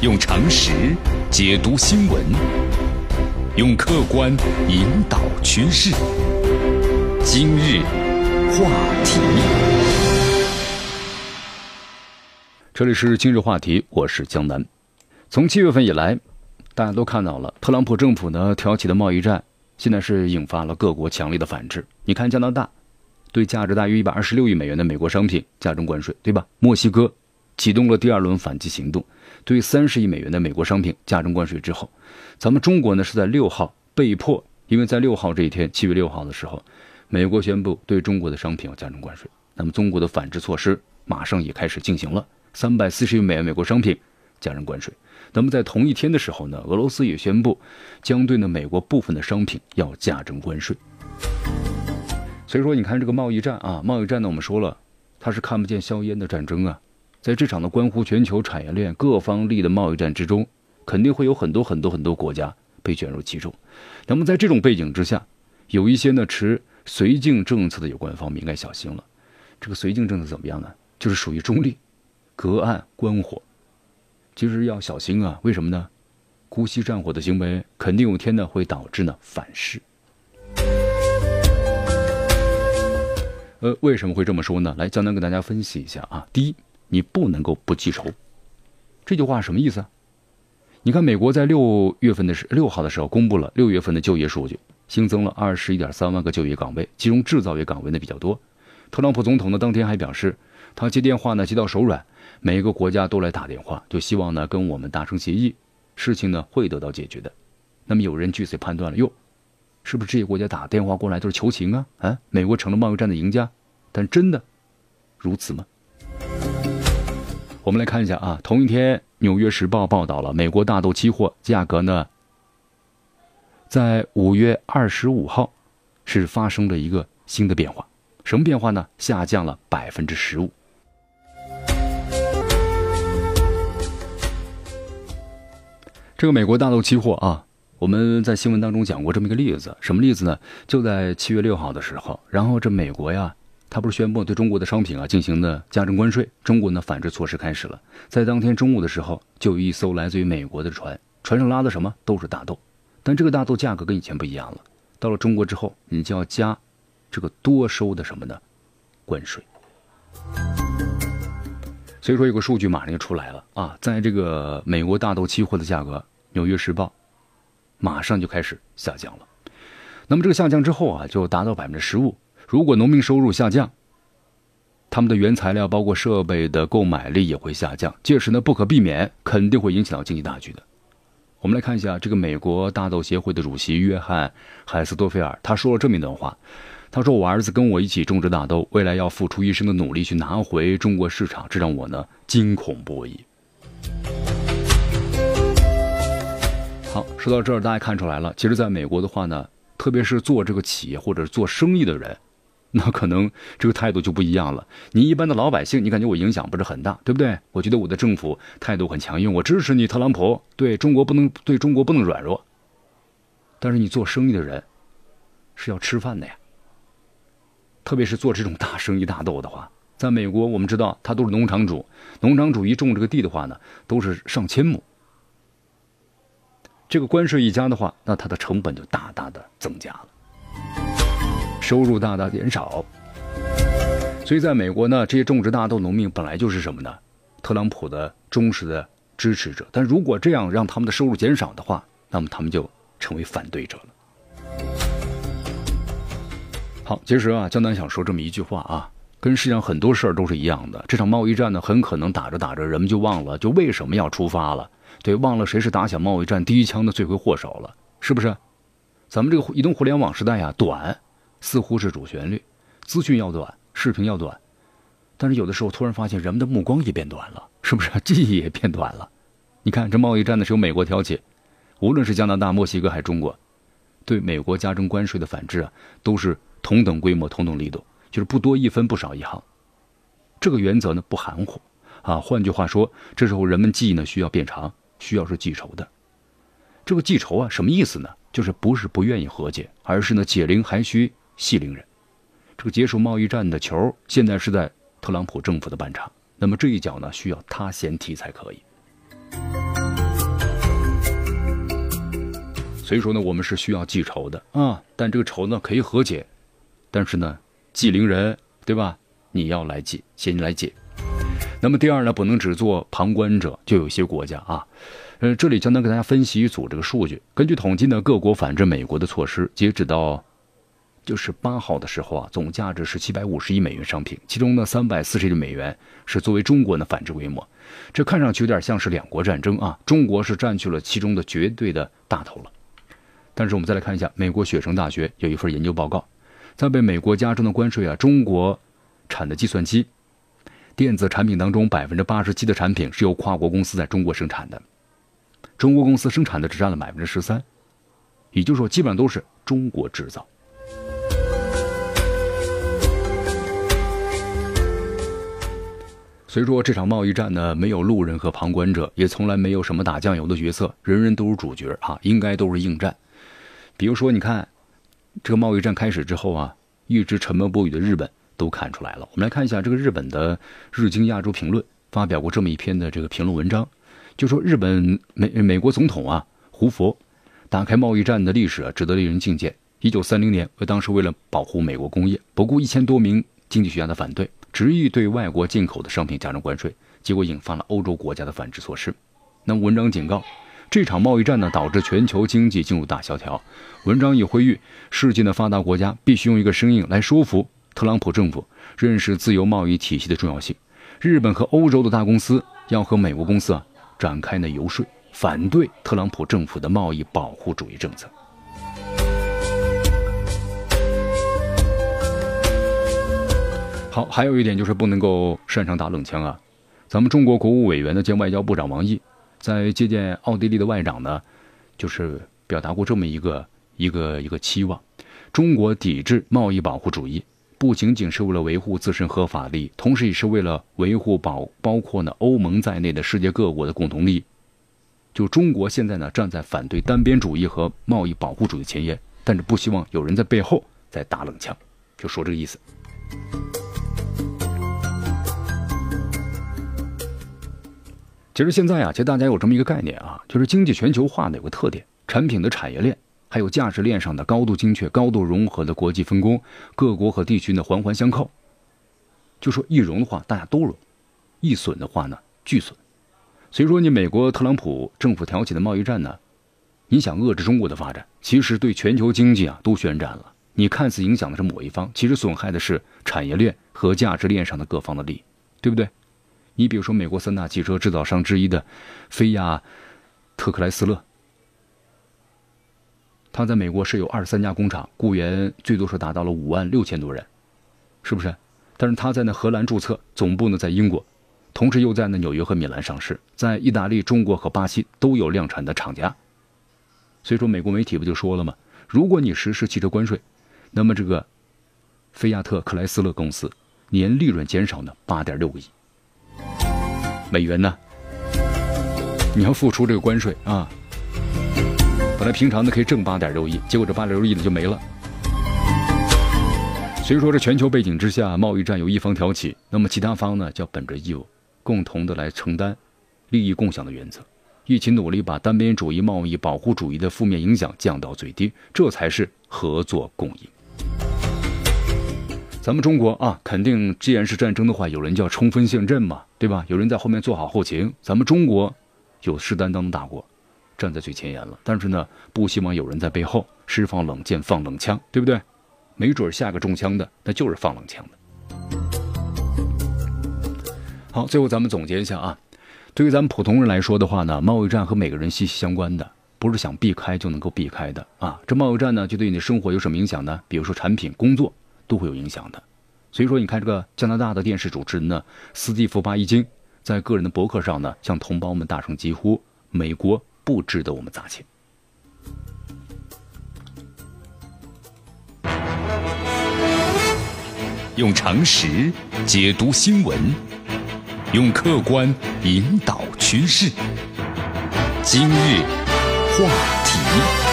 用常识解读新闻，用客观引导趋势。今日话题，这里是今日话题，我是江南。从七月份以来，大家都看到了特朗普政府呢挑起的贸易战，现在是引发了各国强烈的反制。你看加拿大。对价值大约一百二十六亿美元的美国商品加征关税，对吧？墨西哥启动了第二轮反击行动，对三十亿美元的美国商品加征关税之后，咱们中国呢是在六号被迫，因为在六号这一天，七月六号的时候，美国宣布对中国的商品要加征关税，那么中国的反制措施马上也开始进行了，三百四十亿美元美国商品加征关税。那么在同一天的时候呢，俄罗斯也宣布将对呢美国部分的商品要加征关税。所以说，你看这个贸易战啊，贸易战呢，我们说了，它是看不见硝烟的战争啊。在这场的关乎全球产业链各方利益的贸易战之中，肯定会有很多很多很多国家被卷入其中。那么在这种背景之下，有一些呢持绥靖政策的有关方面应该小心了。这个绥靖政策怎么样呢？就是属于中立，隔岸观火。其实要小心啊，为什么呢？姑息战火的行为，肯定有天呢会导致呢反噬。呃，为什么会这么说呢？来，江南跟大家分析一下啊。第一，你不能够不记仇。这句话什么意思？你看，美国在六月份的时六号的时候公布了六月份的就业数据，新增了二十一点三万个就业岗位，其中制造业岗位呢比较多。特朗普总统呢当天还表示，他接电话呢接到手软，每一个国家都来打电话，就希望呢跟我们达成协议，事情呢会得到解决的。那么有人据此判断了，哟。是不是这些国家打电话过来都是求情啊？啊，美国成了贸易战的赢家，但真的如此吗？我们来看一下啊，同一天，《纽约时报》报道了美国大豆期货价格呢，在五月二十五号是发生了一个新的变化，什么变化呢？下降了 百分之十五。这个美国大豆期货啊。我们在新闻当中讲过这么一个例子，什么例子呢？就在七月六号的时候，然后这美国呀，他不是宣布对中国的商品啊进行的加征关税，中国呢反制措施开始了。在当天中午的时候，就有一艘来自于美国的船，船上拉的什么都是大豆，但这个大豆价格跟以前不一样了。到了中国之后，你就要加这个多收的什么呢？关税。所以说有个数据马上就出来了啊，在这个美国大豆期货的价格，《纽约时报》。马上就开始下降了，那么这个下降之后啊，就达到百分之十五。如果农民收入下降，他们的原材料包括设备的购买力也会下降，届时呢不可避免，肯定会影响到经济大局的。我们来看一下这个美国大豆协会的主席约翰海斯多菲尔，他说了这么一段话，他说：“我儿子跟我一起种植大豆，未来要付出一生的努力去拿回中国市场，这让我呢惊恐不已。”好，说到这儿，大家看出来了。其实，在美国的话呢，特别是做这个企业或者做生意的人，那可能这个态度就不一样了。你一般的老百姓，你感觉我影响不是很大，对不对？我觉得我的政府态度很强硬，我支持你，特朗普。对中国不能对中国不能软弱。但是你做生意的人是要吃饭的呀。特别是做这种大生意大豆的话，在美国，我们知道他都是农场主，农场主一种这个地的话呢，都是上千亩。这个关税一加的话，那它的成本就大大的增加了，收入大大减少。所以，在美国呢，这些种植大豆农民本来就是什么呢？特朗普的忠实的支持者。但如果这样让他们的收入减少的话，那么他们就成为反对者了。好，其实啊，江南想说这么一句话啊，跟世界上很多事儿都是一样的。这场贸易战呢，很可能打着打着，人们就忘了，就为什么要出发了。对，忘了谁是打响贸易战第一枪的罪魁祸首了，是不是？咱们这个移动互联网时代呀，短似乎是主旋律，资讯要短，视频要短，但是有的时候突然发现人们的目光也变短了，是不是？记忆也变短了。你看这贸易战呢是由美国挑起，无论是加拿大、墨西哥还是中国，对美国加征关税的反制啊，都是同等规模、同等力度，就是不多一分，不少一毫。这个原则呢不含糊啊。换句话说，这时候人们记忆呢需要变长。需要是记仇的，这个记仇啊，什么意思呢？就是不是不愿意和解，而是呢解铃还需系铃人，这个结束贸易战的球，现在是在特朗普政府的半场。那么这一脚呢，需要他先踢才可以。所以说呢，我们是需要记仇的啊，但这个仇呢，可以和解。但是呢，记铃人，对吧？你要来记，先来记。那么第二呢，不能只做旁观者，就有些国家啊，呃，这里将能给大家分析一组这个数据。根据统计呢，各国反制美国的措施截止到。就是八号的时候啊，总价值是七百五十亿美元商品，其中呢三百四十亿美元是作为中国的反制规模。这看上去有点像是两国战争啊，中国是占据了其中的绝对的大头了。但是我们再来看一下，美国雪城大学有一份研究报告，在被美国加征的关税啊，中国产的计算机。电子产品当中，百分之八十七的产品是由跨国公司在中国生产的，中国公司生产的只占了百分之十三，也就是说，基本上都是中国制造。所以说，这场贸易战呢，没有路人和旁观者，也从来没有什么打酱油的角色，人人都是主角啊，应该都是应战。比如说，你看，这个贸易战开始之后啊，一直沉默不语的日本。都看出来了。我们来看一下这个日本的《日经亚洲评论》发表过这么一篇的这个评论文章，就说日本美美国总统啊胡佛打开贸易战的历史啊，值得令人敬戒。一九三零年，当时为了保护美国工业，不顾一千多名经济学家的反对，执意对外国进口的商品加征关税，结果引发了欧洲国家的反制措施。那文章警告，这场贸易战呢，导致全球经济进入大萧条。文章也呼吁世界的发达国家必须用一个声音来说服。特朗普政府认识自由贸易体系的重要性，日本和欧洲的大公司要和美国公司啊展开呢游说，反对特朗普政府的贸易保护主义政策。好，还有一点就是不能够擅长打冷枪啊。咱们中国国务委员呢兼外交部长王毅在接见奥地利的外长呢，就是表达过这么一个一个一个期望：中国抵制贸易保护主义。不仅仅是为了维护自身合法利益，同时也是为了维护保包括呢欧盟在内的世界各国的共同利益。就中国现在呢站在反对单边主义和贸易保护主义前沿，但是不希望有人在背后在打冷枪，就说这个意思。其实现在啊，其实大家有这么一个概念啊，就是经济全球化的有个特点，产品的产业链。还有价值链上的高度精确、高度融合的国际分工，各国和地区呢环环相扣。就说一融的话，大家都融；一损的话呢，俱损。所以说，你美国特朗普政府挑起的贸易战呢，你想遏制中国的发展，其实对全球经济啊都宣战了。你看似影响的是某一方，其实损害的是产业链和价值链上的各方的利益，对不对？你比如说，美国三大汽车制造商之一的菲亚特克莱斯勒。他在美国设有二十三家工厂，雇员最多是达到了五万六千多人，是不是？但是他在那荷兰注册，总部呢在英国，同时又在那纽约和米兰上市，在意大利、中国和巴西都有量产的厂家。所以说，美国媒体不就说了吗？如果你实施汽车关税，那么这个菲亚特克莱斯勒公司年利润减少呢八点六个亿美元呢？你要付出这个关税啊？本来平常呢可以挣八点六亿，结果这八点六亿呢就没了。所以说，这全球背景之下，贸易战由一方挑起，那么其他方呢，就要本着义务，共同的来承担，利益共享的原则，一起努力把单边主义、贸易保护主义的负面影响降到最低，这才是合作共赢。咱们中国啊，肯定既然是战争的话，有人就要冲锋陷阵嘛，对吧？有人在后面做好后勤，咱们中国有势担当的大国。站在最前沿了，但是呢，不希望有人在背后释放冷箭、放冷枪，对不对？没准下个中枪的，那就是放冷枪的。好，最后咱们总结一下啊，对于咱们普通人来说的话呢，贸易战和每个人息息相关的，不是想避开就能够避开的啊。这贸易战呢，就对你的生活有什么影响呢？比如说产品、工作都会有影响的。所以说，你看这个加拿大的电视主持人呢，斯蒂夫·巴伊金，在个人的博客上呢，向同胞们大声疾呼：美国。不值得我们砸钱。用常识解读新闻，用客观引导趋势。今日话题。